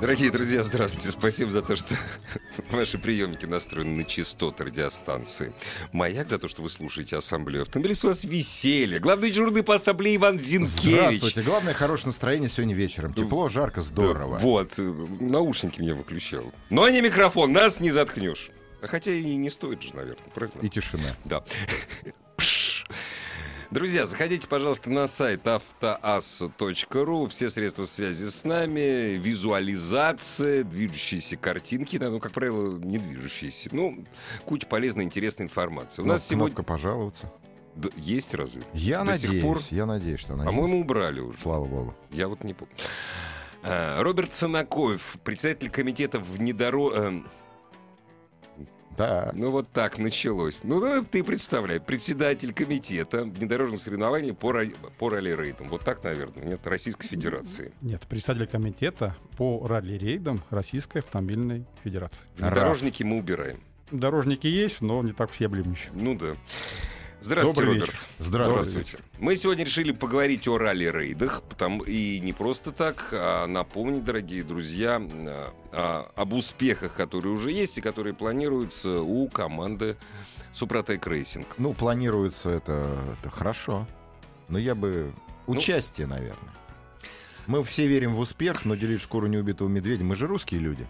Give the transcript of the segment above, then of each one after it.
Дорогие друзья, здравствуйте. Спасибо за то, что ваши приемники настроены на частоты радиостанции. Маяк за то, что вы слушаете ассамблею автомобилистов. У нас веселье. Главный дежурный по ассамблее Иван Зинкевич. Здравствуйте. Главное, хорошее настроение сегодня вечером. Тепло, жарко, здорово. Да, вот, наушники мне выключал. Но не микрофон, нас не заткнешь. А Хотя и не стоит же, наверное, правильно? И тишина. Да. Друзья, заходите, пожалуйста, на сайт автоас.ру. Все средства связи с нами, визуализация, движущиеся картинки, да, ну, как правило, не движущиеся. Ну, куча полезной, интересной информации. У Кноп- нас сегодня... Пожаловаться. Да, есть разве? Я До сих надеюсь, пор? я надеюсь, что она По-моему, есть. убрали уже. Слава богу. Я вот не помню. А, Роберт Санакоев, председатель комитета внедоро... Да. Ну вот так началось. Ну ты представляй, председатель комитета внедорожных соревнований по, ра- по ралли-рейдам. Вот так, наверное, нет, Российской Федерации. Нет, председатель комитета по ралли-рейдам Российской автомобильной федерации. Внедорожники мы убираем. Дорожники есть, но не так всеобъемлющие. Ну да. Здравствуйте, Добрый Роберт. вечер. Здравствуйте. Мы сегодня решили поговорить о ралли-рейдах, потому и не просто так, а напомнить, дорогие друзья, а, а, об успехах, которые уже есть и которые планируются у команды Suprotec Racing. Ну, планируется это, это хорошо. Но я бы... Ну, Участие, наверное. Мы все верим в успех, но делить шкуру неубитого медведя. Мы же русские люди.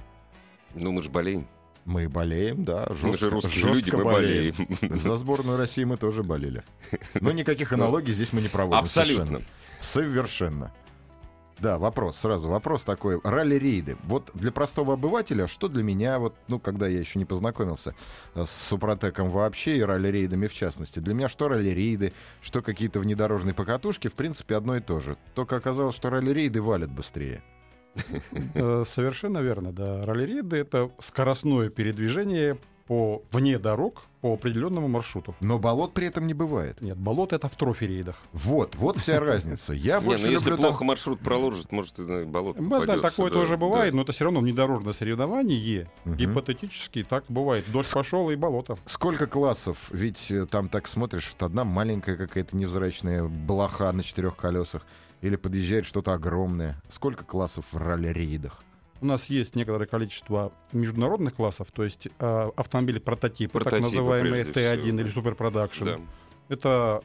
Ну, мы же болеем. Мы болеем, да, жестко, мы же русские жестко люди, мы болеем. болеем. За сборную России мы тоже болели. Но никаких аналогий здесь мы не проводим. Абсолютно. Совершенно. Да, вопрос, сразу вопрос такой. Ралли-рейды. Вот для простого обывателя, что для меня, вот, ну, когда я еще не познакомился э, с Супротеком вообще и ралли-рейдами в частности, для меня что ралли-рейды, что какие-то внедорожные покатушки, в принципе, одно и то же. Только оказалось, что ралли-рейды валят быстрее. Э, Совершенно верно, да. Ралли-рейды — это скоростное передвижение по вне дорог по определенному маршруту. Но болот при этом не бывает. Нет, болото — это в трофи-рейдах. Вот, вот вся разница. Я Не, больше ну если люблю плохо маршрут проложит, может и на болото Да, такое да, тоже бывает, да. но это все равно внедорожное соревнование. Мгм. Гипотетически так бывает. Дождь пошел и болото. Сколько классов? Ведь э, там так смотришь, вот одна маленькая какая-то невзрачная блоха на четырех колесах, или подъезжает что-то огромное. Сколько классов в ралли-рейдах? У нас есть некоторое количество международных классов, то есть э, автомобили прототипы, так называемые прежде Т1 всего, или Production. Да. Это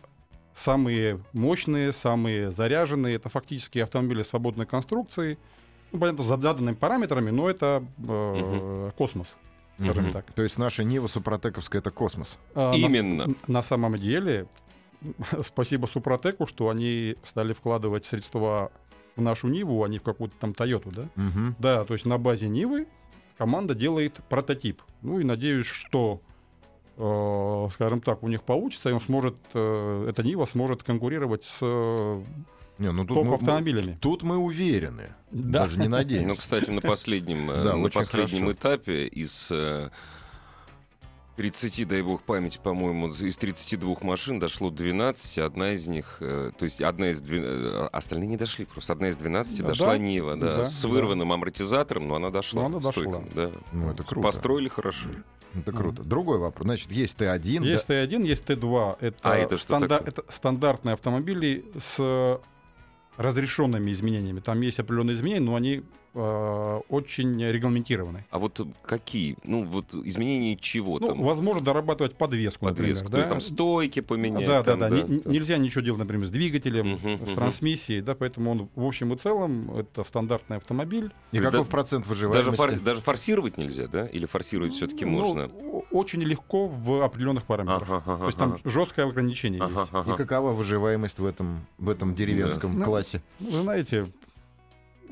самые мощные, самые заряженные. Это фактически автомобили свободной конструкции. Ну, понятно, за заданными параметрами, но это э, космос, скажем Мгм. так. То есть наша Нива Супротековская — это космос. А на- Именно. На, самом деле, спасибо Супротеку, что они стали вкладывать средства в нашу Ниву, а не в какую-то там Тойоту, да? Мгм. Да, то есть на базе Нивы команда делает прототип. Ну и надеюсь, что, э, скажем так, у них получится, и он сможет, э, эта Нива сможет конкурировать с э, Не, ну тут мы, топ-автомобилями. тут мы уверены. Да. Даже не Ну, надеемся. кстати, на последнем, э, Да, на последнем хорошо. этапе из э, 30, дай бог памяти, по-моему, из 32 машин дошло 12, одна из них, э, то есть одна из 12, остальные не дошли, просто одна из 12 Да, дошла да, Нива, да, да, с да. вырванным амортизатором, но она дошла. Но она дошла. стойком, да. Ну, это круто. Построили хорошо. Это круто. Другой вопрос. Значит, есть Т1. Есть Т1, есть Т2. Это, А это такое? это стандартные автомобили с разрешенными изменениями. Там есть определенные изменения, но они э, очень регламентированы. А вот какие? Ну, вот изменения чего Ну, там? возможно доработать подвеску, Подвеску, например. то есть да? там стойки поменять. Да, да, там, да. Не- там. Нельзя ничего делать, например, с двигателем, Мгм, с трансмиссией, да, поэтому он в общем и целом это стандартный автомобиль. И Да- каков процент Даже, выживаемости? фор- даже форсировать нельзя, да? Или форсировать все-таки Ну, можно? очень легко в определенных параметрах. Ага, ага, То есть там ага. жесткое ограничение Ага, есть. ага. И какова выживаемость в этом, в этом деревенском Да. классе? Ну, Вы знаете,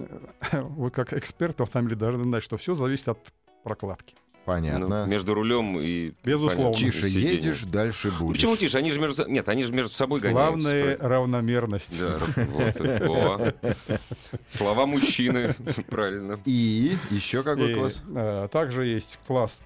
вы как эксперт в автомобиле должны знать, что все зависит от прокладки. Понятно. Ну, между рулем и... Безусловно. понятно, Тише сиденьем. едешь, дальше Ну, будешь. Почему тише? Они же между... Нет, они же между собой гоняются. Главное равномерность. Да, вот. Слова мужчины, правильно. И еще какой И, класс? э, также есть класс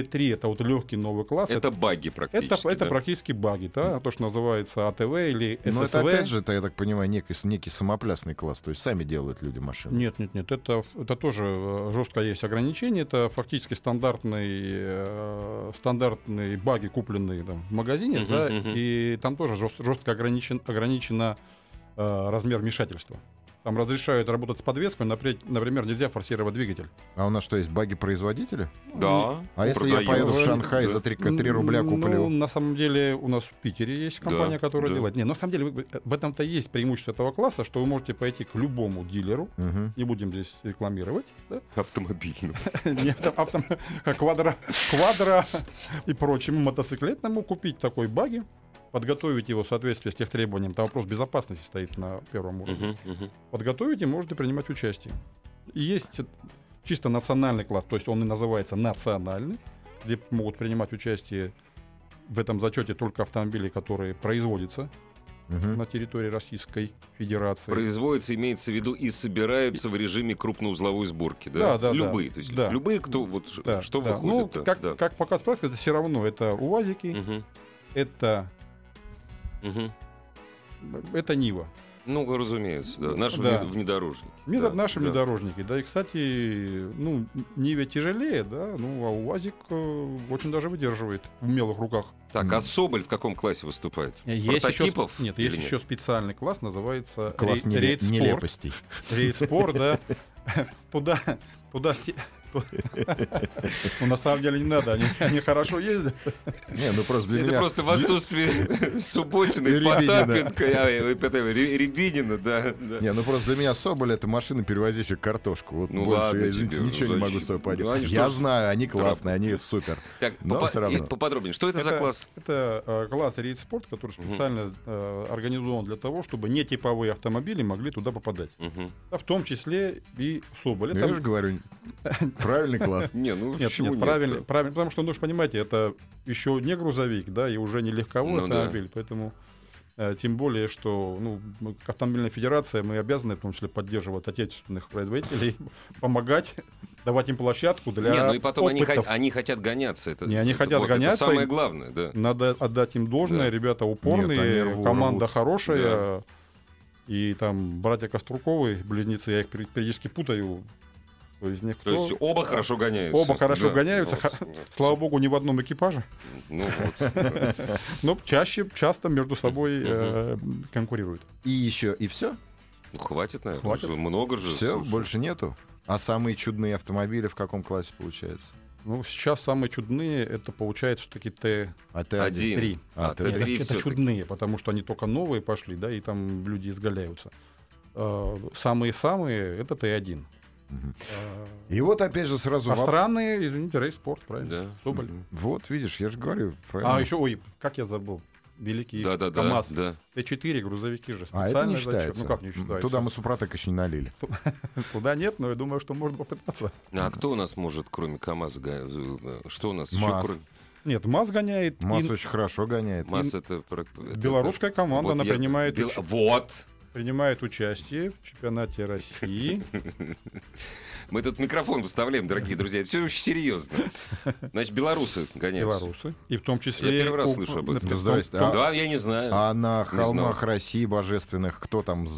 Т3, это вот легкий новый класс. Это баги это, практически. это да? практически баги, да, то, что называется АТВ или ССВ. Но это опять же, это, я так понимаю, некий, некий самоплясный класс. То есть сами делают люди машины. Нет, нет, нет, это, это тоже э, жестко есть ограничения. Это фактически стандартный, э, стандартные баги, купленные там, в магазине, Мгм, да, мгм. и там тоже жест- жестко ограничен, ограничено э, размер вмешательства. Там разрешают работать с подвеской, например, например, нельзя форсировать двигатель. А у нас что, есть баги-производители? Да. А если я продают. поеду в Да. Шанхай за 3, рубля Ну, куплю? на самом деле у нас в Питере есть компания, Да, которая да. делает. Не, на самом деле вы- в этом-то есть преимущество этого класса, что вы можете пойти к любому дилеру, Мгм. не будем здесь рекламировать, да, Автомобильным. не авто- авто- квадро, квадро и прочему мотоциклетному купить такой баги, подготовить его в соответствии с тех требованием. Там вопрос безопасности стоит на первом уровне. Мгм, мгм. Подготовить и можете принимать участие. И есть чисто национальный класс, то есть он и называется национальный, где могут принимать участие в этом зачете только автомобили, которые производятся Мгм. на территории Российской Федерации. Производится, имеется в виду, и собираются в режиме крупноузловой сборки, да? Да, да, Любые, да. то есть Да. любые, кто вот Да, что да. выходит. Ну, как, да. как показывает практика, это все равно это УАЗики, Мгм, это, мгм. это Нива. Ну, разумеется, да. Наши Да. внед- внедорожники. Внедо- да, наши да. внедорожники. Да, и, кстати, ну, Ниве тяжелее, да, ну, а УАЗик э, очень даже выдерживает в умелых руках. Так, а Соболь в каком классе выступает? Есть еще, Прототипов? сп- нет, есть еще специальный класс, называется Класс рей- неле- рейд-спорт. нелепостей. Рейд-спорт, да. Туда, туда Ну, на самом деле не надо, они, они хорошо ездят. Не, ну просто для Это меня... просто в отсутствии Субботина и Рябинина. Потапенко, Рябинина, да. Не, ну просто для меня Соболь это машина, перевозящая картошку. Вот Ну больше ладно я, извините, тебе, ничего не могу с собой поделать. Ну, я знаю, они классные, они супер. Так, Но попа- всё равно. и поподробнее. Что это, за класс? Это э, класс рейд-спорт, который специально э, организован для того, чтобы нетиповые автомобили могли туда попадать. А в том числе и Соболь. Ну, Это- Я же говорю, правильный класс. Не, ну Нет, почему нет, правильно, правильно, потому что, ну, же понимаете, это еще не грузовик, да, и уже не легковой Ну да. автомобиль, поэтому э, тем более, что, ну, автомобильная федерация, мы обязаны, в том числе, поддерживать отечественных производителей, помогать, давать им площадку для Не, ну и потом они, опытов. хот- они хотят гоняться. Это, Не, они это хотят вот- это гоняться, самое главное, да. Надо отдать им должное, Да. ребята Нет, упорные, они рвут, команда рвут. хорошая. И там братья Коструковы, близнецы, я их пери- периодически путаю. Кто из них То кто? есть оба хорошо гоняются. Оба хорошо Да. гоняются. Вот, Ха- да. Слава богу, ни в одном экипаже. Ну вот. Но чаще, часто между собой э, конкурируют. И еще, и все? Ну, хватит, наверное. Хватит. Много же. Все, слушай. больше нету. А самые чудные автомобили в каком классе получается? Ну, сейчас самые чудные, это получается все-таки Т3. А ты Один. Три. А, А, Т3 это, это чудные, потому что они только новые пошли, да, и там люди изгаляются. Э, Самые-самые это Т1. Э, И вот опять же сразу... А странные, извините, рейспорт, правильно? Да. Соболь. Вот, видишь, я же говорю. правильно. А, еще, ой, как я забыл. Великий Да, да, да, КАМАЗ. да. Т4 грузовики же А специально это не зачет. считается. Ну как не считается? Туда мы Супротек еще не налили. Туда нет, но я думаю, что можно попытаться. А кто у нас может, кроме КАМАЗа, э, что у нас еще кроме... Нет, МАЗ гоняет. и МАЗ очень хорошо гоняет. МАЗ это... про- это- белорусская команда, Вот она я- принимает, Бел- уч- Вот! Принимает участие в чемпионате России. Мы тут микрофон выставляем, дорогие друзья. Это все очень серьезно. Значит, белорусы гоняются. Белорусы. И в том числе... Я первый раз слышу об этом. Да, я не знаю. А на холмах. России божественных кто там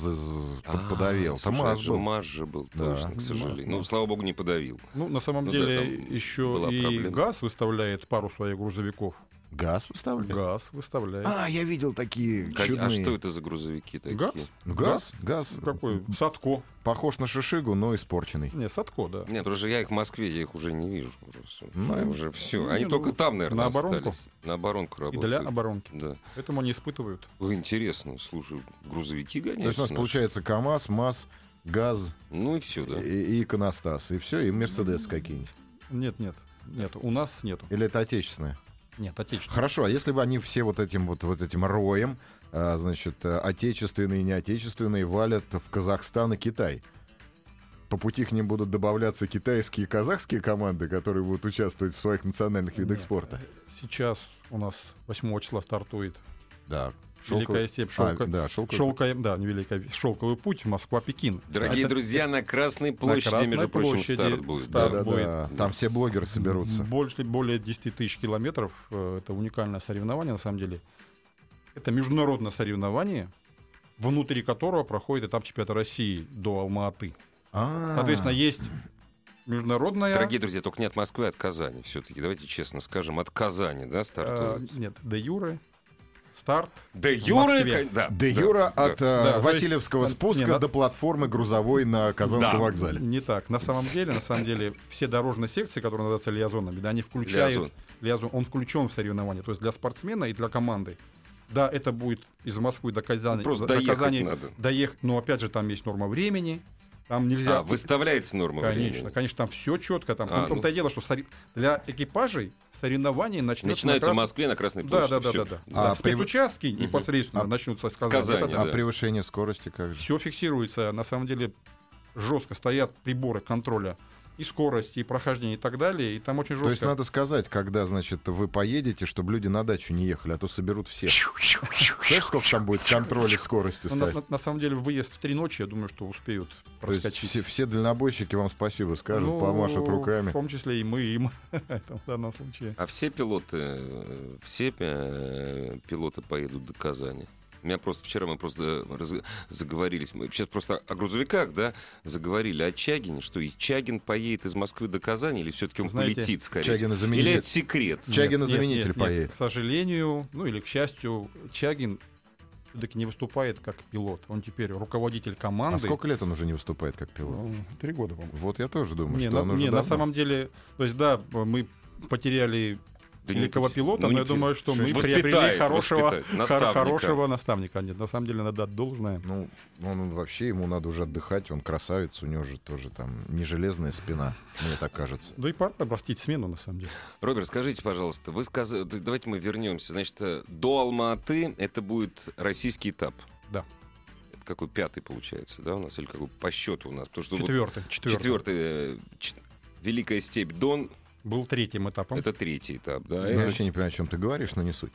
А, подавил? МАЗ же был. МАЗ же был, точно, к сожалению. Ну, слава богу, не подавил. Ну, на самом Ну деле, там еще и. ГАЗ выставляет пару своих грузовиков. Газ выставляет? ГАЗ выставляет. А, я видел такие Как- чудные. а что это за грузовики такие? ГАЗ? Газ? Газ. Какой? Садко. Похож на шишигу, но испорченный. Не, Садко, да. Нет, уже я их в Москве, я их уже не вижу. Уже, всё. Ну, уже все. ну, Они ну, только там, наверное, на оборонку. остались. На оборонку И работают. для оборонки. Да. Поэтому они испытывают. Ой, интересно, слушай, грузовики гоняются. То есть у нас наши? получается КАМАЗ, МАЗ, ГАЗ Ну и все, да. и, и иконостас. И все, и Мерседес какие-нибудь. Нет, нет. Нет, у нас нету. Или это отечественное? Нет, отечественных. Хорошо, а если бы они все вот этим вот, вот этим роем, а, значит, а, отечественные и неотечественные, валят в Казахстан и Китай? по пути к ним будут добавляться китайские и казахские команды, которые будут участвовать в своих национальных видах Нет, спорта. Сейчас у нас 8 числа стартует Да. Великая степь А, шелка... да, шелковый. шелка- да, не великая, шелковый путь Москва-Пекин. Дорогие Это друзья, на Красной площади, Красной между прочим, площади старт будет. старт да. Да, будет. да, Там все блогеры соберутся. Больше, более 10 тысяч километров. э, Это уникальное соревнование, на самом деле. Это международное соревнование, внутри которого проходит этап чемпионата России до Алма-Аты. А, Соответственно, есть международная... Дорогие друзья, только не от Москвы, а от Казани. Все-таки, давайте честно скажем, от Казани, да, стартует? нет, де юре, старт. Да, в Юра, да. Де да, Юра да. от э, Да, то Васильевского есть, спуска не, до платформы грузовой на Казанском Да. вокзале. Не так. На самом деле, на самом деле, все дорожные секции, которые называются лиазонами, да, они включают... Лиазон. лиазон, он включен в соревнование. То есть для спортсмена и для команды. Да, это будет из Москвы до Казани. Ну, просто до доехать Казани надо. доехать. Но опять же, там есть норма времени. Там нельзя. А, выставляется норма Конечно, времени. конечно, там все четко. Там, А, том-то ну. и дело, что для экипажей соревнования начнется Начинается на в Крас- Москве на Красной Да, площади. да, да, Всё. да, да. А Да, при- Спецучастки непосредственно А начнутся с Казани, Казани. Это да. А превышение скорости как же? Все фиксируется. На самом деле жестко стоят приборы контроля и скорости, и прохождения, и так далее. И там очень жестко. То есть надо сказать, когда, значит, вы поедете, чтобы люди на дачу не ехали, а то соберут всех. Знаешь, сколько там будет контроля скорости Ну, на, ставить? на- на самом деле выезд в три ночи, я думаю, что успеют То есть проскочить. все, все дальнобойщики вам спасибо скажут, Ну, помашут руками. В том числе и мы им в данном случае. А все пилоты, э, все э, пилоты поедут до Казани? У меня просто вчера мы просто раз- заговорились. Мы сейчас просто о грузовиках, да, заговорили о Чагине, что и Чагин поедет из Москвы до Казани, или все-таки он Знаете, полетит скорее? Чагин Или заменитель. это секрет? Чагин Нет, заменитель нет, нет, поедет. нет. К сожалению, ну или к счастью, Чагин все-таки не выступает как пилот. Он теперь руководитель команды. А сколько лет он уже не выступает как пилот? Ну, Три года, по-моему. Вот я тоже думаю, Не, что на, он уже не, на давно. самом деле, то есть да, мы потеряли великого пилота, ну, но я думаю, что мы Воспитает, приобрели хорошего, Наставника. хорошего наставника. Нет, на самом деле надо отдать должное. Ну, он вообще, ему надо уже отдыхать, он красавец, у него же тоже там не железная спина, мне так кажется. Да и пора обрастить смену, на самом деле. Роберт, скажите, пожалуйста, вы сказали, давайте мы вернемся. Значит, э, до Алма-Аты это будет российский этап. Да. Это какой пятый получается, да, у нас или какой по счету у нас? Потому что вот Четвертый. Четвертый. четвертый, э, Великая степь Дон Был третьим этапом. это третий этап, да. Я вообще не понимаю, о чем ты говоришь, но не суть.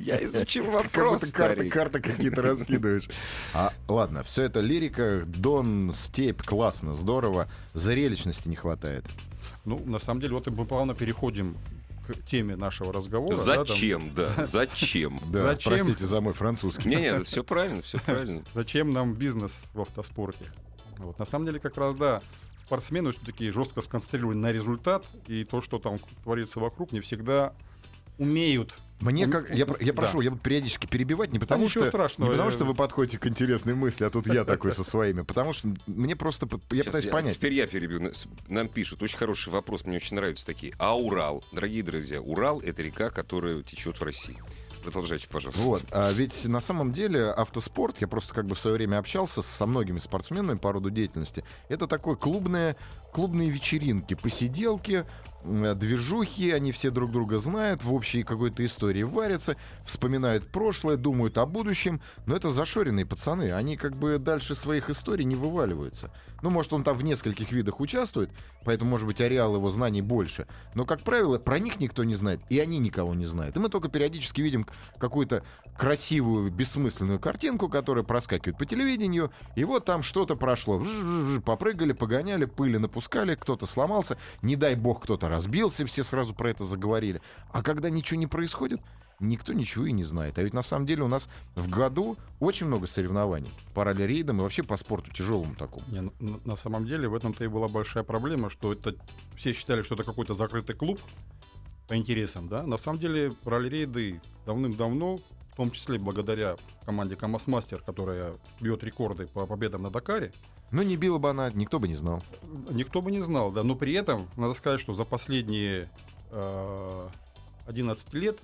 Я изучил вопрос, карты, какие-то раскидываешь. А, ладно, все это лирика, Дон, степь, классно, здорово. Зрелищности не хватает. Ну, на самом деле, вот мы плавно переходим к теме нашего разговора. да, там. Зачем, да, зачем? Да, Зачем? простите за мой французский. Не-не, все правильно, все правильно. Зачем нам бизнес в автоспорте? Вот. На самом деле, как раз да, спортсмены все-таки жестко сконцентрированы на результат, и то, что там творится вокруг, не всегда умеют. Мне как я, я да. прошу, я буду периодически перебивать не потому ничего что страшного, не потому я- что вы подходите к интересной мысли, а тут я такой со своими, потому что мне просто я Сейчас пытаюсь я- понять. Теперь я перебью. Нам пишут, очень хороший вопрос, мне очень нравятся такие. А Урал? Дорогие друзья, Урал — это река, которая течет в России. Продолжайте, пожалуйста. Вот, а ведь на самом деле автоспорт, я просто как бы в свое время общался со многими спортсменами по роду деятельности, это такое клубное, клубные вечеринки, посиделки, м, движухи, они все друг друга знают, в общей какой-то истории варятся, вспоминают прошлое, думают о будущем, но это зашоренные пацаны, они как бы дальше своих историй не вываливаются. Ну, может, он там в нескольких видах участвует, поэтому, может быть, ареал его знаний больше, но, как правило, про них никто не знает, и они никого не знают. И мы только периодически видим какую-то красивую, бессмысленную картинку, которая проскакивает по телевидению, и вот там что-то прошло. Попрыгали, погоняли, пыли напускали, кто-то сломался, не дай бог кто-то разбился, все сразу про это заговорили. А когда ничего не происходит, никто ничего и не знает. А ведь на самом деле у нас в году очень много соревнований по ралли-рейдам и вообще по спорту тяжелому такому. Не, на, на- на самом деле в этом-то и была большая проблема, что это все считали, что это какой-то закрытый клуб по интересам, да. На самом деле ралли-рейды давным-давно, в том числе благодаря команде КамАЗ Мастер, которая бьет рекорды по победам на Дакаре, Но не била бы она, никто бы не знал. никто бы не знал, да. Но при этом надо сказать, что за последние э, 11 лет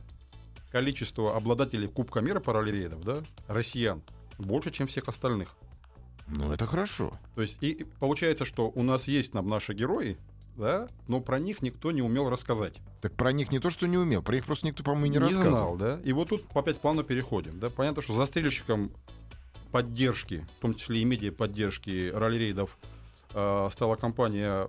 количество обладателей Кубка мира по ралли-рейдам, да, россиян, больше, чем всех остальных. Ну, это хорошо. То есть и получается, что у нас есть нам наши герои, да, но про них никто не умел рассказать. Так про них не то, что не умел, про них просто никто, по-моему, не, не рассказывал. знал, да. И вот тут опять плавно переходим, да. Понятно, что застрельщиком поддержки, в том числе и медиа поддержки ралли-рейдов, э, стала компания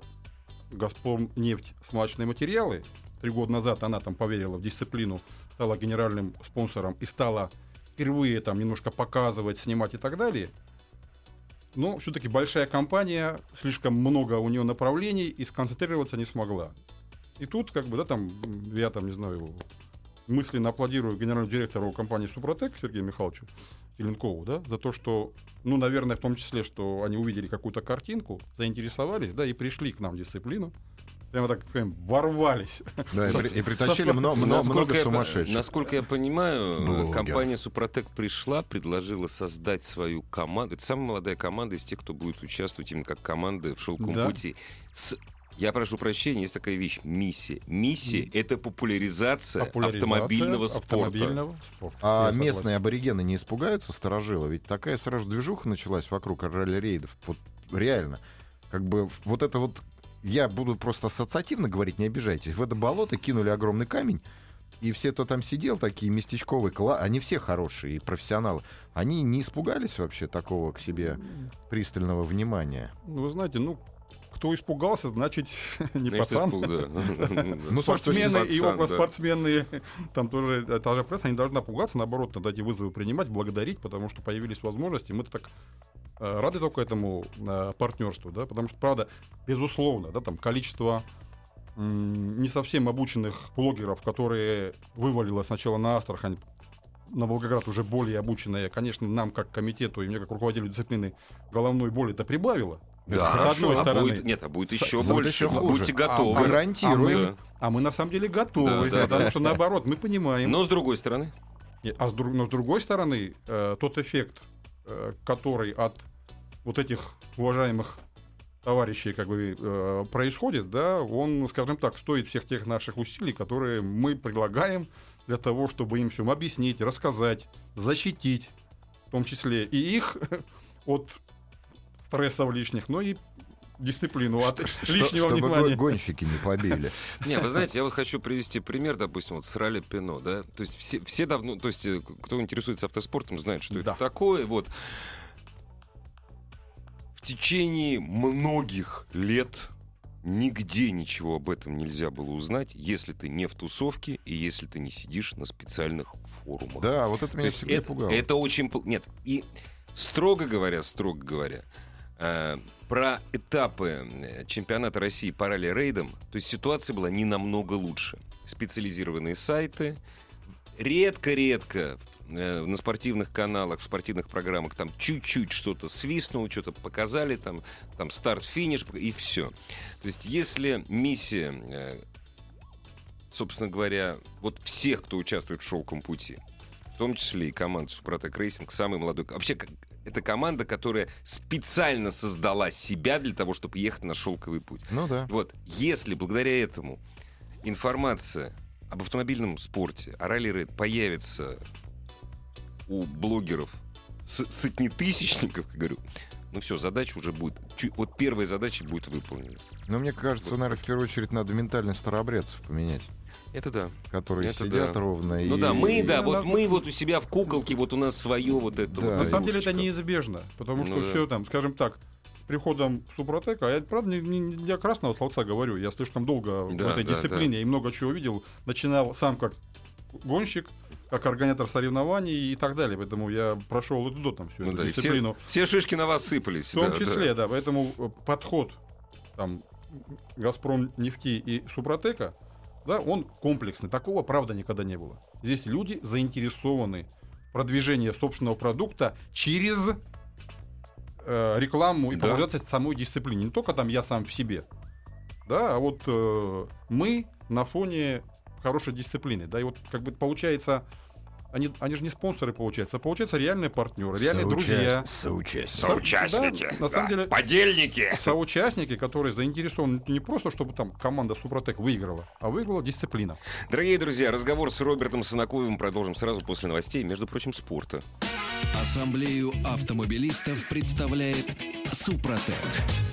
«Газпром нефть» смазочные материалы. Три года назад она там поверила в дисциплину, стала генеральным спонсором и стала впервые там немножко показывать, снимать и так далее. Но все-таки большая компания, слишком много у нее направлений и сконцентрироваться не смогла. И тут, как бы, да, там, я там, не знаю, мысленно аплодирую генеральному директору компании Супротек Сергею Михайловичу Филенкову, да, за то, что, ну, наверное, в том числе, что они увидели какую-то картинку, заинтересовались, да, и пришли к нам в дисциплину, прямо так скажем, ворвались. Да, и, Со- и притащили со- много, много, Насколько много я сумасшедших. Насколько я понимаю, Блогеров. компания Супротек пришла, предложила создать свою команду. Это самая молодая команда из тех, кто будет участвовать именно как команда в шелковом Да. пути. С- Я прошу прощения, есть такая вещь миссия. Миссия это популяризация, Популяризация автомобильного спорта. автомобильного спорта. А Я согласен. местные аборигены не испугаются сторожило? Ведь такая сразу движуха началась вокруг ралли-рейдов. Вот реально. Как бы вот это вот... Я буду просто ассоциативно говорить, не обижайтесь. В это болото кинули огромный камень, и все, кто там сидел, такие местечковые, кла... они все хорошие и профессионалы. Они не испугались вообще такого к себе пристального внимания? Ну, вы знаете, ну, кто испугался, значит, не Знаешь, пацан. испуг, да. Ну, точки Спортсмены и около спортсмены, там тоже та же пресса, не должна пугаться, наоборот, надо эти вызовы принимать, благодарить, потому что появились возможности. Мы так рады только этому э, партнерству, да, потому что, правда, безусловно, да, там количество не совсем обученных блогеров, которые вывалило сначала на Астрахань, на Волгоград уже более обученные, конечно, нам как комитету и мне как руководителю дисциплины головной боли это прибавило. Да, С хорошо. одной а стороны. будет, нет, а будет С- еще будет больше. еще А хуже. Будьте А, готовы. а гарантируем. Да. А мы на самом деле готовы, Да, да, потому да. что наоборот, мы понимаем. Но с другой стороны, А с, друг- но с другой стороны, э, тот эффект, э, который от вот этих уважаемых товарищей как бы э, происходит, да, он, скажем так, стоит всех тех наших усилий, которые мы предлагаем для того, чтобы им все объяснить, рассказать, защитить, в том числе и их от стрессов лишних, но и дисциплину от Что- лишнего чтобы внимания. гонщики не побили. Не, вы знаете, я вот хочу привести пример, допустим, вот с ралли Пино, да. То есть все, все давно, то есть э, кто интересуется автоспортом, знает, что Да. это такое. Вот в течение многих лет нигде ничего об этом нельзя было узнать, если ты не в тусовке и если ты не сидишь на специальных форумах. Да, вот это То меня есть всегда это, пугало. это очень... Нет, и строго говоря, строго говоря, э, про этапы э, чемпионата России по ралли-рейдам, то есть ситуация была не намного лучше. Специализированные сайты, редко-редко э, на спортивных каналах, в спортивных программах там чуть-чуть что-то свистнуло, что-то показали, там, там старт-финиш и все. То есть есть миссия, э, собственно говоря, вот всех, кто участвует в Шелковом пути, в том числе и команда Супротек Рейсинг, самый молодой. Вообще, это команда, которая специально создала себя для того, чтобы ехать на шелковый путь. Ну да. Вот, если благодаря этому информация об автомобильном спорте, о ралли появится у блогеров сотнетысячников, как говорю, ну все, задача уже будет. вот первая задача будет выполнена. Но мне кажется, Вот. наверное, в первую очередь надо ментальность старообрядцев поменять, Это да. которые Это сидят да. ровно Ну и... да, мы, да, Ну, вот надо- мы вот у себя в куколке, вот у нас свое вот это. Да. вот На самом деле это неизбежно, потому что Ну да. все там, скажем так, с приходом Супротека, а я, правда, не, не- не для красного словца говорю, я слишком долго в Да, этой да, дисциплине и много чего видел, начинал сам как гонщик, как организатор соревнований и так далее, поэтому я прошел туда там всю Ну эту да, дисциплину. Все шишки на вас сыпались. В том да, числе, да. да. поэтому э, подход там Газпром нефти и Супротека, да, он комплексный. Такого, правда, никогда не было. Здесь люди заинтересованы в продвижении собственного продукта через э, рекламу и Да. популяризацию самой дисциплине. Не только там я сам в себе, да, а вот э, мы на фоне хорошей дисциплины, да, и вот как бы получается, они, они же не спонсоры получаются, а получается реальные партнеры, реальные друзья. Соучастники. Да, на самом деле, Подельники! соучастники, которые заинтересованы не просто, чтобы там команда Супротек выиграла, а выиграла дисциплина. Дорогие друзья, разговор с Робертом Санаковым продолжим сразу после новостей, между прочим, спорта. Ассамблею автомобилистов представляет Супротек.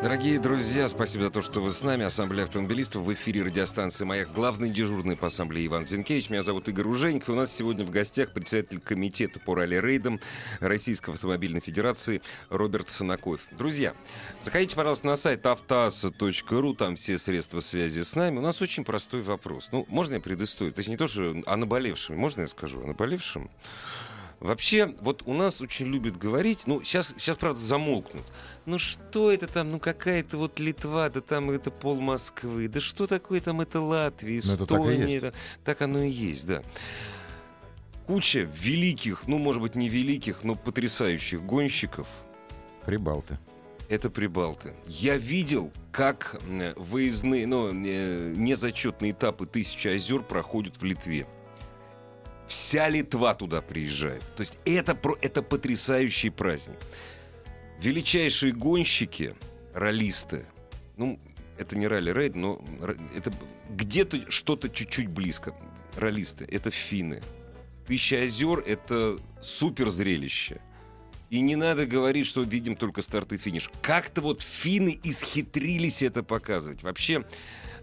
Дорогие друзья, спасибо за то, что вы с нами. Ассамблея автомобилистов в эфире радиостанции «Маяк». Главный дежурный по ассамблее Иван Зинкевич. Меня зовут Игорь Ужеников. И у нас сегодня в гостях председатель комитета по ралли-рейдам Российской автомобильной федерации Роберт Санаков. Друзья, заходите, пожалуйста, на сайт автоаса.ру. Там все средства связи с нами. У нас очень простой вопрос. Ну, можно я предысторию? Точнее, не то, что о наболевшем. Можно я скажу? О наболевшем? Вообще, вот у нас очень любят говорить, ну, сейчас, сейчас, правда, замолкнут. Ну, что это там, ну, какая-то вот Литва, да там это пол Москвы, да что такое там это Латвия, Ну, это так и Эстония, есть. это- так оно и есть, да. Куча великих, ну, может быть, не великих, но потрясающих гонщиков, Прибалты. это прибалты. Я видел, как м, выездные, ну, э, незачетные этапы «Тысяча озер» проходят в Литве. Вся Литва туда приезжает. То есть это, это потрясающий праздник. Величайшие гонщики, раллисты, ну, это не ралли-рейд, но это где-то что-то чуть-чуть близко. Раллисты — это финны. Тысяча озер — это супер зрелище. И не надо говорить, что видим только старт и финиш. Как-то вот финны исхитрились это показывать. Вообще,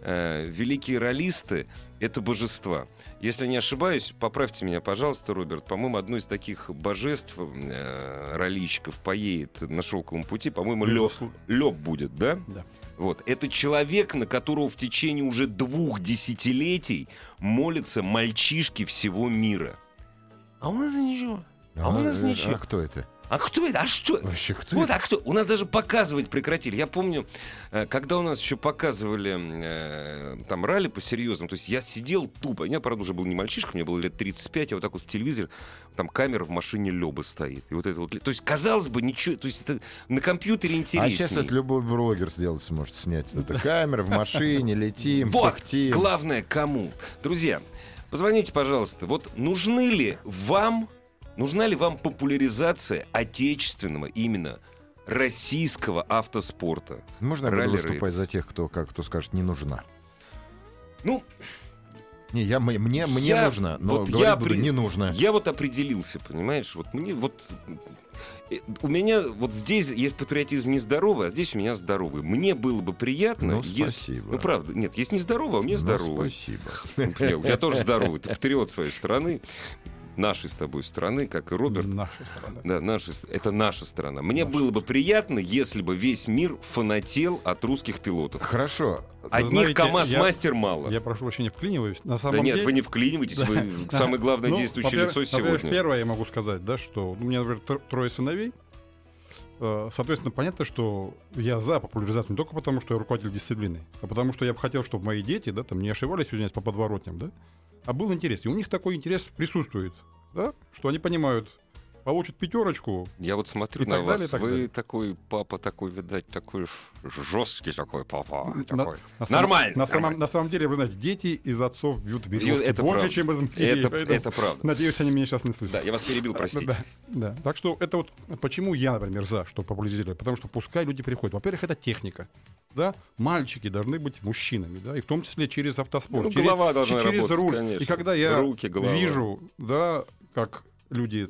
э, великие раллисты — это божества. Если не ошибаюсь, поправьте меня, пожалуйста, Роберт. По-моему, одно из таких божеств э, поедет на шелковом пути. По-моему, Лёб, Лёб будет, да? Да. Вот. Это человек, на которого в течение уже двух десятилетий молятся мальчишки всего мира. А у нас ничего. А у нас э, ничего. А кто это? А кто это? А что? Вообще, кто Вот, это? а кто? У нас даже показывать прекратили. Я помню, э, когда у нас еще показывали э, там ралли по-серьезному, то есть я сидел тупо, я, правда, уже был не мальчишка, мне было лет 35, я вот так вот в телевизоре, там камера в машине Лёбы стоит. И вот это вот, то есть, казалось бы, ничего, то есть это на компьютере А интереснее. сейчас это любой блогер сделать сможет снять. Это камера в машине, летим, Вот, главное, кому? Друзья, позвоните, пожалуйста. Вот нужны ли вам, нужна ли вам популяризация отечественного именно российского автоспорта? Можно я буду выступать за тех, кто, как, кто скажет, не нужна? Ну, Не, я, мне, мне Я- нужно, но вот я буду, при- не нужно. я вот определился, понимаешь? Вот мне вот... э, У меня вот здесь есть патриотизм нездоровый, а здесь у меня здоровый. Мне было бы приятно, Ну, если... спасибо. Ну, правда, нет, есть нездоровый, а у меня Ну, здоровый. спасибо. У тебя тоже здоровый. Ты патриот своей страны, нашей с тобой страны, как и Роберт. Наша страна. Да, наша, это наша страна. Мне было бы приятно, если бы весь мир фанател от русских пилотов. Хорошо. Одних знаете, КАМАЗ-мастер мало. Я прошу прощения, вклиниваюсь. На Да самом нет, деле... вы не вклиниваетесь, вы Да. самое главное Ну, действующее лицо сегодня. Первое я могу сказать, да, что у меня, например, тр- трое сыновей. Э, Соответственно, понятно, что я за популяризацию не только потому, что я руководитель дисциплины, а потому что я бы хотел, чтобы мои дети, да, там не ошибались, извиняюсь, по подворотням, да, а был интерес. И у них такой интерес присутствует, да, что они понимают, получат пятерочку, Я вот смотрю на вас, далее, так вы далее. такой папа, такой, видать, такой жесткий такой папа. На- такой. на Нормально. На самом, на самом деле, вы знаете, дети из отцов бьют это больше, правда. чем из матерей. Это, поэтому это правда. Надеюсь, они меня сейчас не слышат. Да, я вас перебил, простите. Да, да. Так что это вот почему я, например, за, что популяризировать. Потому что пускай люди приходят. Во-первых, это техника. Да? Мальчики должны быть мужчинами, да, и в том числе через автоспорт, Ну, через, голова должна через работать, руль. конечно. И когда я Руки, голова. вижу, да, как люди,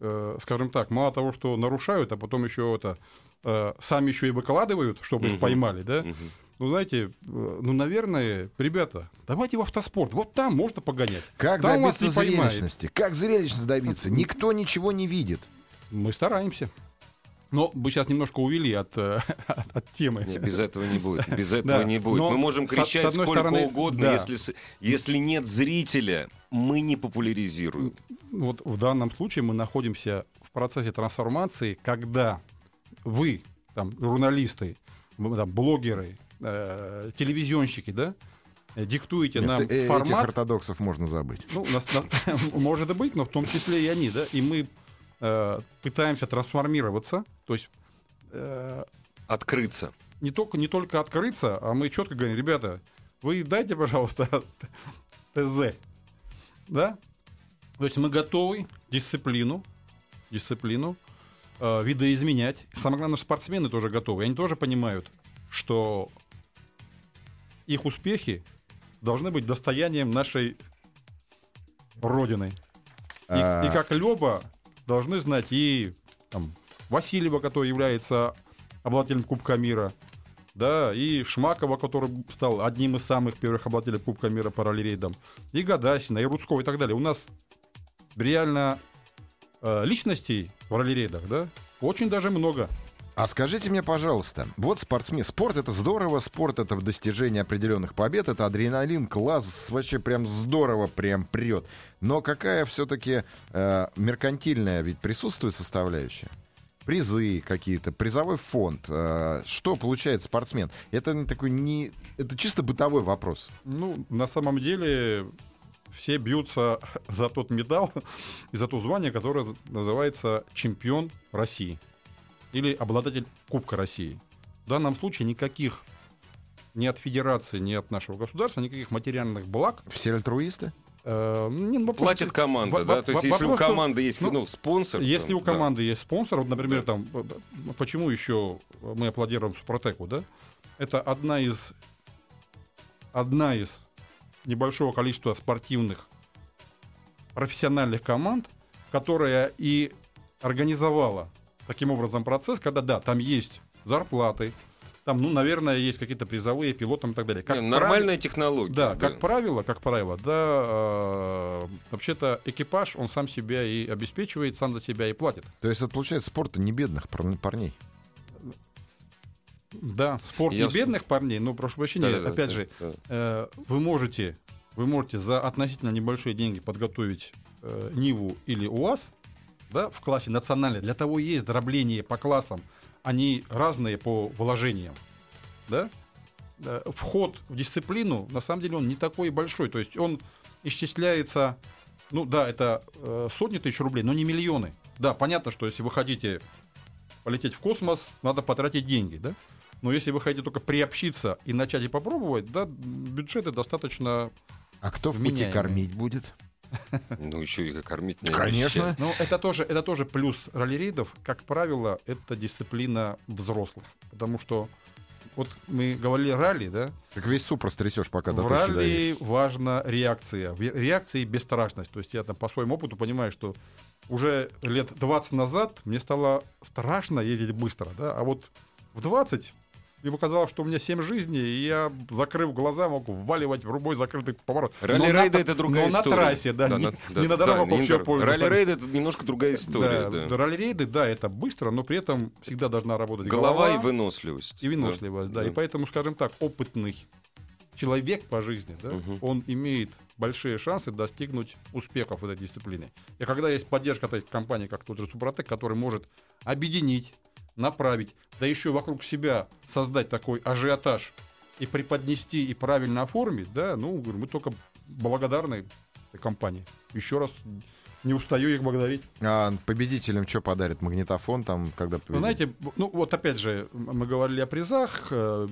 э, скажем так, мало того, что нарушают, а потом еще это э, сами еще и выкладывают, чтобы их поймали, да. Ну, знаете, э, ну, наверное, ребята, давайте в автоспорт. Вот там можно погонять. Как Там вас добиться зрелищности? Как зрелищность добиться? Никто ничего не видит. Мы стараемся. Но вы сейчас немножко увели от, э, от, от темы. Нет, без этого не будет. Без этого Да, не будет. но Мы можем с- с кричать одной сколько стороны, угодно, да. если, с- если нет зрителя, мы не популяризируем. Вот в данном случае мы находимся в процессе трансформации, когда вы, там, журналисты, там, блогеры, э, телевизионщики, да, диктуете Нет, нам э, Этих формат. ортодоксов можно забыть. Ну, нас- нас- может быть, но в том числе и они, да, и мы э, пытаемся трансформироваться, то есть э, Открыться. не только, не только открыться, а мы четко говорим, ребята, вы дайте, пожалуйста, ТЗ. Да? То есть мы готовы дисциплину, дисциплину э, видоизменять. Самое главное, спортсмены тоже готовы. Они тоже понимают, что их успехи должны быть достоянием нашей Родины. И, А. и как Леба должны знать и там, Васильева, который является обладателем Кубка мира, да, и Шмакова, который стал одним из самых первых обладателей Кубка мира по ралли-рейдам, и Гадасина, и Рудского и так далее. У нас реально э, личностей в ралли-рейдах, да, очень даже много. А скажите мне, пожалуйста, вот спортсмен, спорт это здорово, спорт это достижение определенных побед, это адреналин, класс, вообще прям здорово, прям прет. Но какая все-таки меркантильная ведь присутствует составляющая? Призы какие-то, призовой фонд. э, что получает спортсмен? Это такой не, это чисто бытовой вопрос. Ну, на самом деле все бьются за тот медал и за то звание, которое называется чемпион России или обладатель Кубка России. В данном случае никаких ни от федерации, ни от нашего государства, никаких материальных благ. Все альтруисты? э, не, ну, вопрос- Платит команда, во- да? То есть, если у вопрос, что- команды есть ну, ну, спонсор... Если там, у да. команды есть спонсор, вот, например, Да. там, э, почему еще мы аплодируем Супротеку, да? Это одна из, одна из небольшого количества спортивных профессиональных команд, которая и организовала таким образом процесс, когда, да, там есть зарплаты, там, ну, наверное, есть какие-то призовые пилотам и так далее. Как Не, нормальная технология. да, как правило, как правило, да, э, вообще-то экипаж, он сам себя и обеспечивает, сам за себя и платит. То есть это получается спорт не бедных пар- парней. Да, спорт Я не вс- бедных парней, но прошу прощения, Да-да-да, опять да, же, да. э, вы можете, вы можете за относительно небольшие деньги подготовить э, Ниву или УАЗ, да, в классе национальный. Для того есть дробление по классам, они разные по вложениям, да. Э, Вход в дисциплину, на самом деле, он не такой большой, то есть он исчисляется, ну да, это э, сотни тысяч рублей, но не миллионы. Да, понятно, что если вы хотите полететь в космос, надо потратить деньги, да? Но если вы хотите только приобщиться и начать и попробовать, да, бюджеты достаточно... А кто в пути кормить будет? Ну, еще и кормить не Конечно. Ну, это тоже, это тоже плюс ралли-рейдов. Как правило, это дисциплина взрослых. Потому что вот мы говорили ралли, да? Так весь суп растрясешь, пока до в точки доедешь. ралли важна реакция. В реакции бесстрашность. То есть я там по своему опыту понимаю, что уже лет 20 назад мне стало страшно ездить быстро, да? А вот в 20 мне показалось, что у меня 7 жизней, и я, закрыв глаза, мог вваливать в любой закрытый поворот. Ралли-рейды это другая но история. на трассе, да, не, не на дорогах не на общего дор- пользования. Ралли-рейды это немножко другая история, Да, да. ралли-рейды, да, это быстро, но при этом всегда должна работать Голова голова, и выносливость. и выносливость, да. И поэтому, скажем так, опытный человек по жизни, да, Мгм. он имеет большие шансы достигнуть успехов в этой дисциплине. И когда есть поддержка таких компаний, как тот же Супротек, который может объединить, направить, да еще вокруг себя создать такой ажиотаж и преподнести и правильно оформить, да, ну, говорю, мы только благодарны этой компании. Еще раз не устаю их благодарить. А победителям что подарит? Магнитофон там, когда Вы победит? знаете, ну вот опять же, мы говорили о призах. э,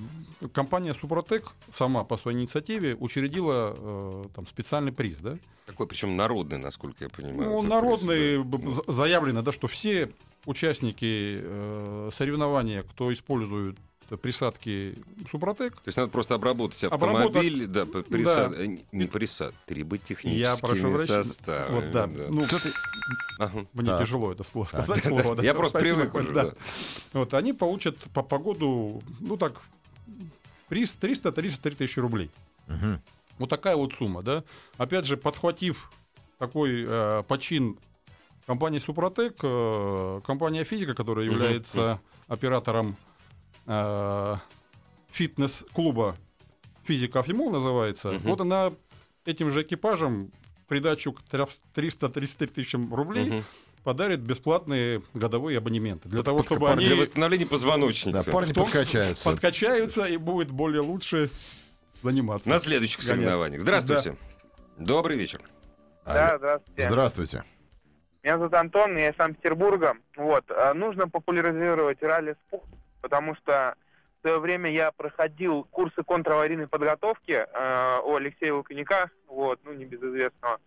Компания Супротек сама по своей инициативе учредила э, там специальный приз, да? Такой, причем народный, насколько я понимаю. Ну, народный, приз, да. заявлено, да, что все участники э, соревнования, кто использует присадки Супротек, То есть надо просто обработать автомобиль, да, п- присад, э, не- присад, я прошу триботехническими составами. Вот, да. да. Ну, Ага. мне Так. тяжело это слово сказать. слово, да. Я просто Спасибо, привык уже, да. да. Вот, они получат по погоду, ну так, приз 333 тысячи рублей. Мгм. Вот такая вот сумма, да. Опять же, подхватив такой э, почин компании Супротек, э, компания Физика, которая является оператором э, фитнес-клуба Физика Афимол называется, вот она этим же экипажем придачу к 333 тысячам рублей подарит бесплатные годовые абонементы. Для того, чтобы парни они Для восстановления позвоночника. Да, парни подкачаются. подкачаются и будет более лучше заниматься. На следующих соревнованиях. Здравствуйте. Добрый вечер. Да, здравствуйте. Здравствуйте. Меня зовут Антон, я из Санкт-Петербурга. Вот, а, нужно популяризировать ралли-спорт, потому что в свое время я проходил курсы контраварийной подготовки э, у Алексея Луканика, вот, ну, небезызвестного.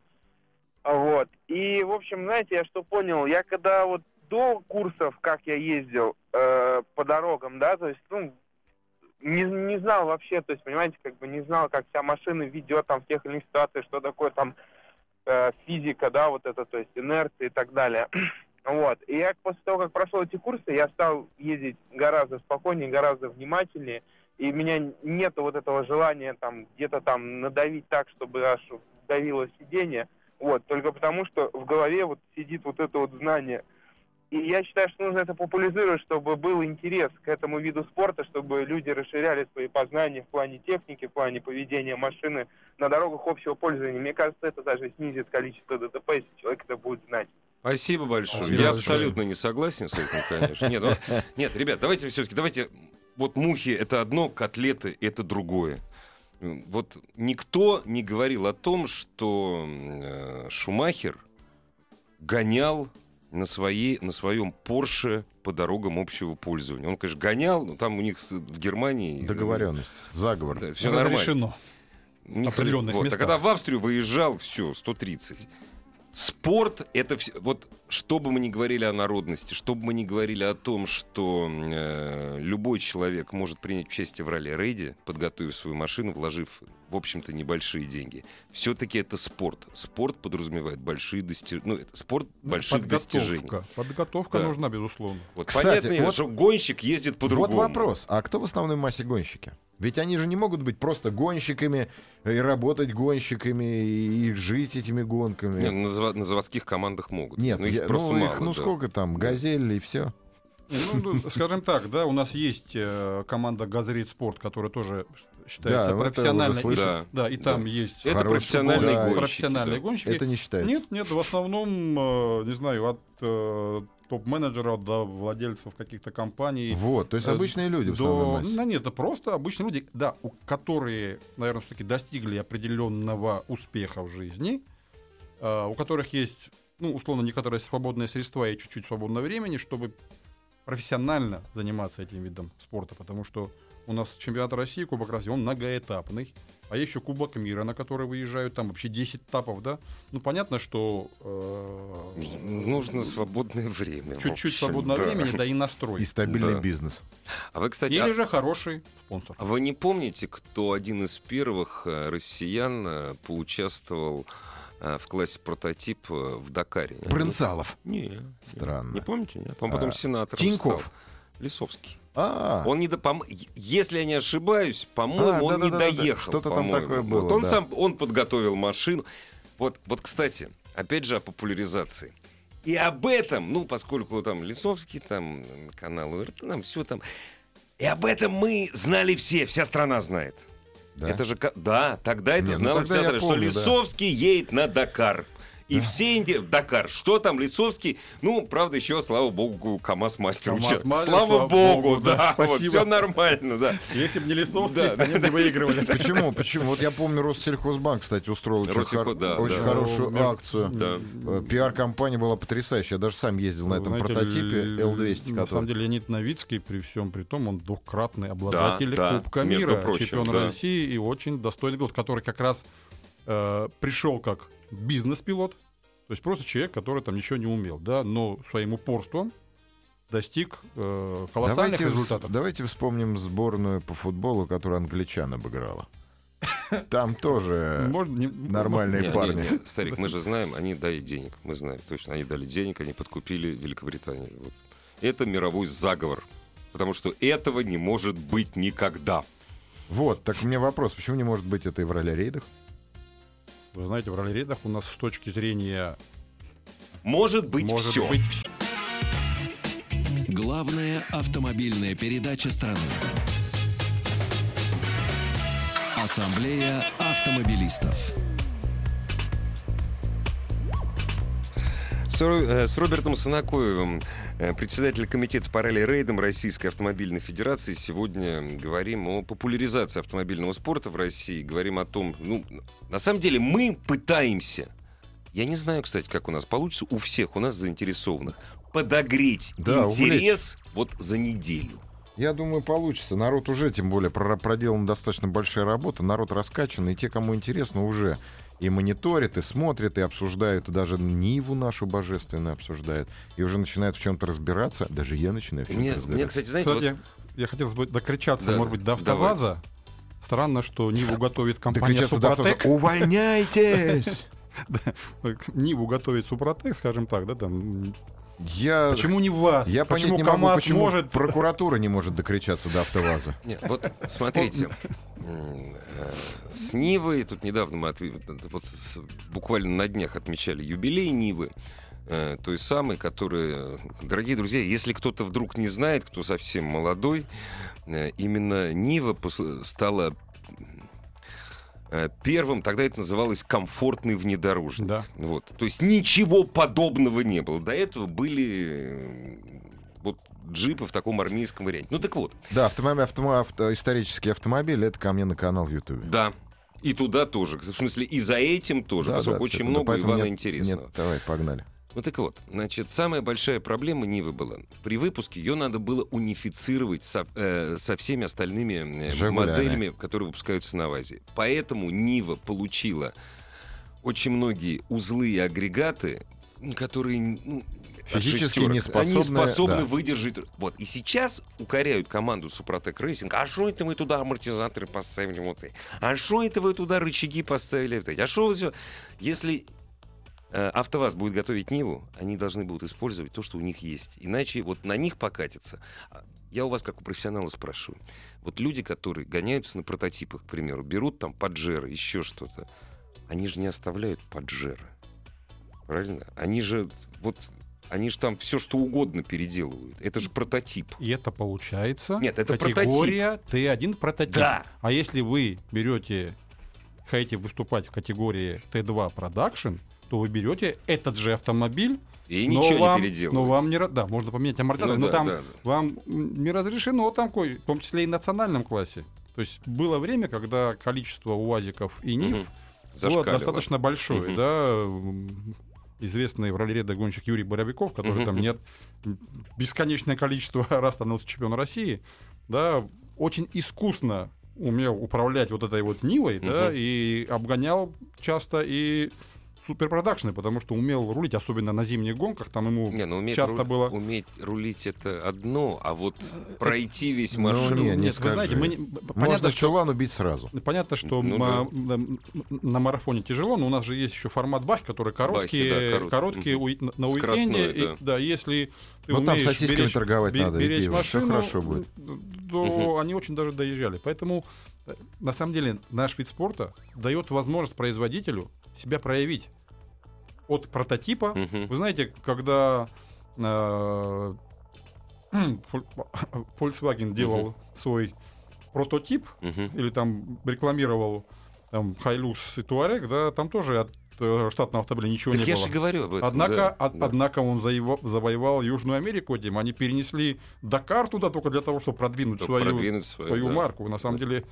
А, Вот. И, в общем, знаете, я что понял? Я когда вот до курсов, как я ездил э, по дорогам, да, то есть, ну, не, не знал вообще, то есть, понимаете, как бы не знал, как вся машина ведет там в тех или иных ситуациях, что такое там э, физика, да, вот это, то есть инерция и так далее. Вот. И я после того, как прошел эти курсы, я стал ездить гораздо спокойнее, гораздо внимательнее. И у меня нет вот этого желания там где-то там надавить так, чтобы аж давило сиденье. Вот. Только потому, что в голове вот сидит вот это вот знание. И я считаю, что нужно это популяризировать, чтобы был интерес к этому виду спорта, чтобы люди расширяли свои познания в плане техники, в плане поведения машины на дорогах общего пользования. Мне кажется, это даже снизит количество ДТП, если человек это будет знать. Спасибо большое. Спасибо Я большое. абсолютно не согласен с этим, конечно. Нет, ну, нет, ребят, давайте все-таки, давайте. Вот мухи это одно, котлеты это другое. Вот никто не говорил о том, что э, Шумахер гонял на, своей, на своем Порше по дорогам общего пользования. Он, конечно, гонял, но там у них в Германии... Договоренность, заговор. Да, все нормально. Разрешено. Них- определенных вот, а местах. когда в Австрию выезжал, все, 130. Спорт это все. Вот что бы мы ни говорили о народности, что бы мы ни говорили о том, что э, любой человек может принять участие в ралли-рейде, подготовив свою машину, вложив, в общем-то, небольшие деньги. Все-таки это спорт. Спорт подразумевает большие достижения. Ну, это спорт больших достижений. Подготовка. Подготовка Да. нужна, безусловно. Вот Кстати, понятно, вот- что гонщик ездит по-другому. Вот вопрос. А кто в основной массе гонщики? Ведь они же не могут быть просто гонщиками и работать гонщиками и жить этими гонками. Не, на, на заводских командах могут. Нет, но их я- просто ну, мало. их, ну да. сколько там, газель и все. Ну, ну, скажем так, да, у нас есть э, команда Газрит Спорт, которая тоже считается Да, профессиональной. И- слышал. да, и там Да. есть Это профессиональные да. гонщики. профессиональные да. гонщики. Это не считается. Нет, нет, в основном, э, не знаю, от э, топ-менеджеров до владельцев каких-то компаний. Вот, то есть Э, обычные люди в до... Ну, нет, это просто обычные люди, да, у, которые, наверное, все-таки достигли определенного успеха в жизни, э, у которых есть, ну, условно, некоторые свободные средства и чуть-чуть свободного времени, чтобы профессионально заниматься этим видом спорта, потому что у нас чемпионат России, Кубок России, он многоэтапный, а есть еще Кубок мира, на который выезжают, там вообще 10 этапов, да. Ну, понятно, что э, Нужно свободное время. чуть-чуть свободного да. времени, да и настрой. И стабильный Да. бизнес. А вы, кстати, Или а- же хороший спонсор. а вы не помните, кто один из первых э, россиян э, поучаствовал э, в классе прототип в Дакаре? Брынцалов. Не, Странно. не помните? Нет? Он потом А, сенатором Тиньков. стал. Лисовский. А, Он не до, пом- Если я не ошибаюсь, по-моему, А, он не да-да-да-да. доехал. Что-то там такое было, Вот он да. сам он подготовил машину. Вот, вот, кстати, опять же о популяризации. И об этом, ну, поскольку там Лисовский, там канал УРТ, там все там. И об этом мы знали все, вся страна знает. да. Это же, да, тогда это Не, ну знала тогда вся страна, что помню, да. Лисовский едет на Дакар. И все инди... Дакар. Что там, Лисовский? Ну, правда, еще, слава богу, КамАЗ-мастер КамАЗ Слава, слава богу, богу, да, да. Вот, все нормально, да. Если бы не Лисовский, Да, они бы не выигрывали. Почему? Почему? Вот я помню, Россельхозбанк, кстати, устроил очень, Россельхоз, хор- да, очень да. хорошую Между- акцию. Да. Э, Пиар-компания была потрясающая. Я даже сам ездил на этом Знаете, прототипе л- L200. На который- самом деле Леонид Новицкий, при всем при том, он двукратный обладатель да, Кубка между мира, прочим, чемпион да. России и очень достойный пилот, который как раз э, пришел как бизнес-пилот, то есть просто человек, который там ничего не умел, да, но своим упорством достиг э, колоссальных давайте, результатов. давайте вспомним сборную по футболу, которую англичан обыграла. Там тоже Можно не- нормальные Не, не, парни. не, старик, мы же знаем, они дали денег. Мы знаем точно, они дали денег, они подкупили Великобританию. Вот. Это мировой заговор. Потому что этого не может быть никогда. Вот, так у меня вопрос, почему не может быть это и в ралли-рейдах? Вы знаете, в ралли-рейдах у нас с точки зрения Может быть может все. быть Главная автомобильная передача страны. Ассамблея автомобилистов. С, э, с Робертом Санакоевым, э, председателем комитета по ралли-рейдам Российской автомобильной федерации, сегодня говорим о популяризации автомобильного спорта в России. Говорим о том, ну, на самом деле мы пытаемся, я не знаю, кстати, как у нас получится, у всех, у нас заинтересованных, подогреть Да, интерес вот за неделю. Я думаю, получится. Народ уже, тем более, проделана достаточно большая работа. Народ раскачан, и те, кому интересно, уже и мониторят, и смотрят, и обсуждают, и даже Ниву нашу божественную обсуждают, и уже начинают в чем-то разбираться. Даже я начинаю в чем-то Мне, разбираться. мне, кстати, знаете, Кстати, вот- я, я хотел бы докричаться, Да, может быть, до АвтоВАЗа. Странно, что Ниву готовит компания Супротек. Увольняйтесь! Ниву готовит Супротек, скажем так, да, там. Я, Почему не вас? я понять почему не могу, КамАЗ почему может... прокуратура не может докричаться до автоваза. Нет, вот смотрите, э, с Нивой, тут недавно мы отве- вот с- буквально на днях отмечали юбилей Нивы, э, той самой, которая, дорогие друзья, если кто-то вдруг не знает, кто совсем молодой, э, именно Нива стала первым, тогда это называлось комфортный внедорожник. Да. Вот. То есть ничего подобного не было. До этого были э, вот джипы в таком армейском варианте. Ну так вот, Да, автомобиль, автомо- авто- исторический автомобиль, это ко мне на канал в Ютубе. Да. И туда тоже. В смысле, и за этим тоже, Да, поскольку да, очень много поэтому Ивана нет- интересного. Нет, давай, погнали. Ну так вот, значит, самая большая проблема Нивы была. При выпуске ее надо было унифицировать со, э, со всеми остальными э, «Жигулями». моделями, которые выпускаются на ВАЗе. Поэтому Нива получила очень многие узлы и агрегаты, которые ну, Физически не Они не способны, способны да. выдержать. Вот. И сейчас укоряют команду Супротек Рейсинг. А что это вы туда амортизаторы поставили? Вот? А что это вы туда рычаги поставили? А что вы все... Если АвтоВАЗ будет готовить Ниву, они должны будут использовать то, что у них есть. Иначе вот на них покатится. А Я у вас, как у профессионала, спрашиваю. Вот люди, которые гоняются на прототипах, к примеру, берут там поджеры, еще что-то, они же не оставляют поджеры. Правильно? Они же вот они же там все что угодно переделывают. Это же прототип. И это получается Нет, это категория Т1 прототип. Да. А если вы берете, хотите выступать в категории Т2 продакшн, то вы берете этот же автомобиль, И но ничего вам, не переделывают. но вам не... Да, можно поменять амортизатор, Ну но да, там да, да. вам не разрешено там кое, в том числе и в национальном классе. То есть было время, когда количество УАЗиков и НИФ Мгм. было достаточно большое, Мгм. да. Известный в ралли-рейда гонщик Юрий Боровиков, который Мгм. там нет бесконечное количество раз становился чемпионом России, да, очень искусно умел управлять вот этой вот Нивой, да, Мгм. и обгонял часто и суперпродакшны, потому что умел рулить, особенно на зимних гонках, там ему Не, ну уметь, часто ру- было... уметь рулить это одно, а вот пройти весь Ну, маршрут. не, не Нет, вы знаете, мы Можно понятно, что чулан убить сразу. Понятно, что Ну м- на марафоне тяжело, но у нас же есть еще формат бах, который короткие, Бахи, да, короткие. короткие Мгм. уи- на- Скоростной, уикенде. и- да. да, если ты Ну, там сосисками беречь, торговать бе- надо, и беречь машину, хорошо будет. то Мгм. они очень даже доезжали. Поэтому э, на самом деле наш вид спорта дает возможность производителю себя проявить от прототипа. Мгм. Вы знаете, когда э, Фоль- Volkswagen делал свой прототип, Мгм. или там рекламировал там Hilux и Touareg, да, там тоже от э, штатного автомобиля ничего Так не я было. же говорю об этом. Однако, да, од- да. однако он заево- завоевал Южную Америку этим. Они перенесли Дакар туда только для того, чтобы продвинуть Чтобы свою, продвинуть свою, свою да. марку. На самом деле,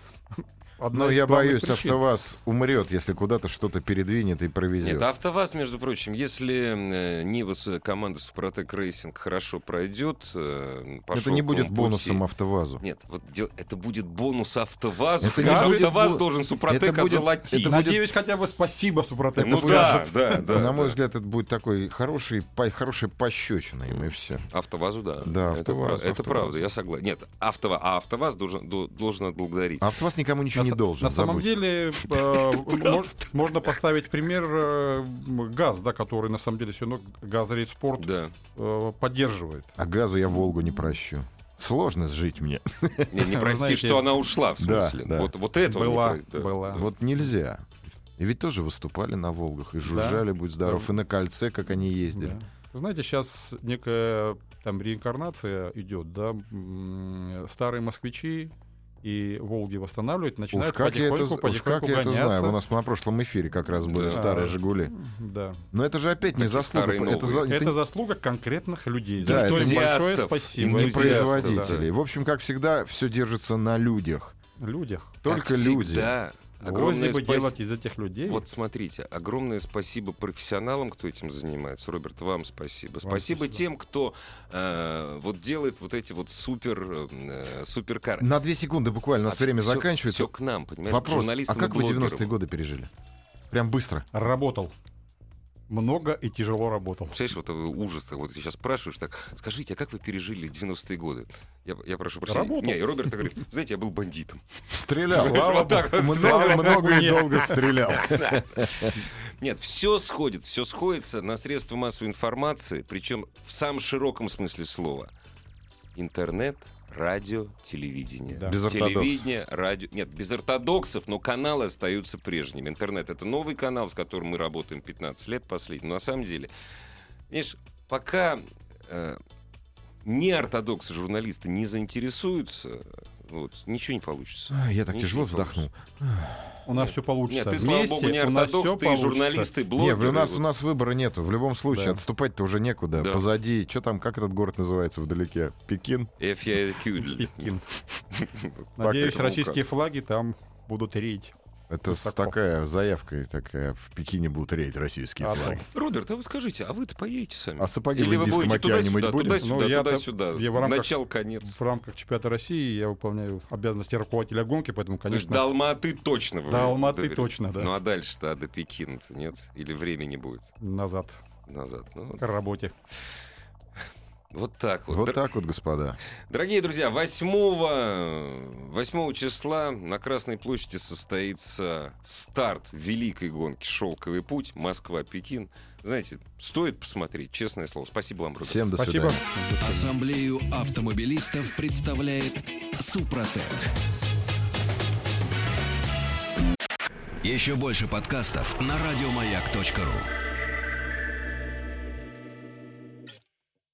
одна Но из я боюсь, причин. АвтоВАЗ умрет, если куда-то что-то передвинет и провезет. Нет, АвтоВАЗ, между прочим, если э, Нива с команда Супротек Рейсинг хорошо пройдет, э, Это не будет пути- бонусом АвтоВАЗу. Нет, вот это будет бонус АвтоВАЗу. Это Скажи, будет АвтоВАз бо- должен Супротек это будет- это будет- Надеюсь, хотя бы спасибо Супротеку. Ну да, да, да. На мой да. взгляд, это будет такой хороший, по- хорошая пощечина им, и все. АвтоВАЗу, да. Да, это, АвтоВАЗ, это правда, я согласен. Нет, АвтоВАЗ, а АвтоВАЗ должен, до- должен отблагодарить. АвтоВАЗ никому ничего не должен. на самом деле э, мож- можно поставить пример э, ГАЗ, да, который на самом деле все равно Газрейд Спорт Да. э, поддерживает. А газу я Волгу не прощу. Сложно жить мне. Не, не прости, знаете, что она ушла, в да, смысле. да. Вот, вот это не Была, про- да, была. да. Вот нельзя. И ведь тоже выступали на Волгах, и жужжали, будь здоров, Да. и на кольце, как они ездили. Да. Знаете, сейчас некая там реинкарнация идет, да, старые москвичи и Волги восстанавливают, Уж начинают как я, это, потихоньку, уж как потихоньку я это гоняться. знаю. У нас на прошлом эфире как раз были Да. старые «Жигули». Да. Но это же опять не заслуга. Это, за- это Это заслуга конкретных людей. Да, за что им энтузиастов, большое спасибо. не производителей. В общем, как всегда, все держится на людях. Людях. Только Как люди. всегда, огромное спасибо. делать из этих людей. Вот смотрите, огромное спасибо профессионалам, кто этим занимается. Роберт, вам спасибо. спасибо спасибо. тем, кто э, вот делает вот эти вот супер э, суперкары. На две секунды буквально, у нас А время всё- заканчивается. всё к нам, понимаешь, к Вопрос, а как вы блогерам. 90-е годы пережили? Прям быстро. Работал. Много и тяжело работал. Представляешь, вот э, ужас, вот ты сейчас спрашиваешь так, скажите, а как вы пережили 90-е годы? Я, я прошу прощения. Работал. Не, и Роберт говорит, знаете, я был бандитом. Стрелял. Много, и долго стрелял. Нет, все сходит, все сходится на средства массовой информации, причем в самом широком смысле слова. Интернет, радио, телевидение. Да. Без ортодоксов. Телевидение, радио. Нет, без ортодоксов, но каналы остаются прежними. Интернет это новый канал, с которым мы работаем 15 лет последний. Но на самом деле, видишь, пока э, неортодоксы журналисты не заинтересуются, вот, ничего не получится. Я так Ничего тяжело вздохнул. У нас все получится. Нет, ты, слава Вместе богу, не ортодокс, ты получится. журналисты, блогеры. у нас, вот. у нас выбора нету. В любом случае, Да. отступать-то уже некуда. Да. Позади, что там, как этот город называется вдалеке? Пекин? Пекин. Надеюсь, российские флаги там будут реять. Это с Высоко. такая заявка такая. В Пекине будут рейд российские А, флаги. Роберт, а вы скажите, а вы-то поедете сами? А сапоги Или в вы будете океане туда-сюда, туда-сюда, Ну, я-то- туда-сюда, я в рамках- начал-конец. В рамках чемпионата России я выполняю обязанности руководителя гонки, поэтому, То есть конечно, до Алматы точно вы До Алматы доверяете? точно, да. Ну а дальше-то, а до Пекина-то нет? Или времени будет назад назад? Ну, вот, к работе. Вот так вот. Вот так вот, господа. Дорогие друзья, 8, 8 числа на Красной площади состоится старт великой гонки «Шелковый путь» Москва-Пекин. Знаете, стоит посмотреть, честное слово. Спасибо вам, Роберт. Всем до Спасибо. свидания. Ассамблею автомобилистов представляет Супротек. Еще больше подкастов на радиомаяк.ру.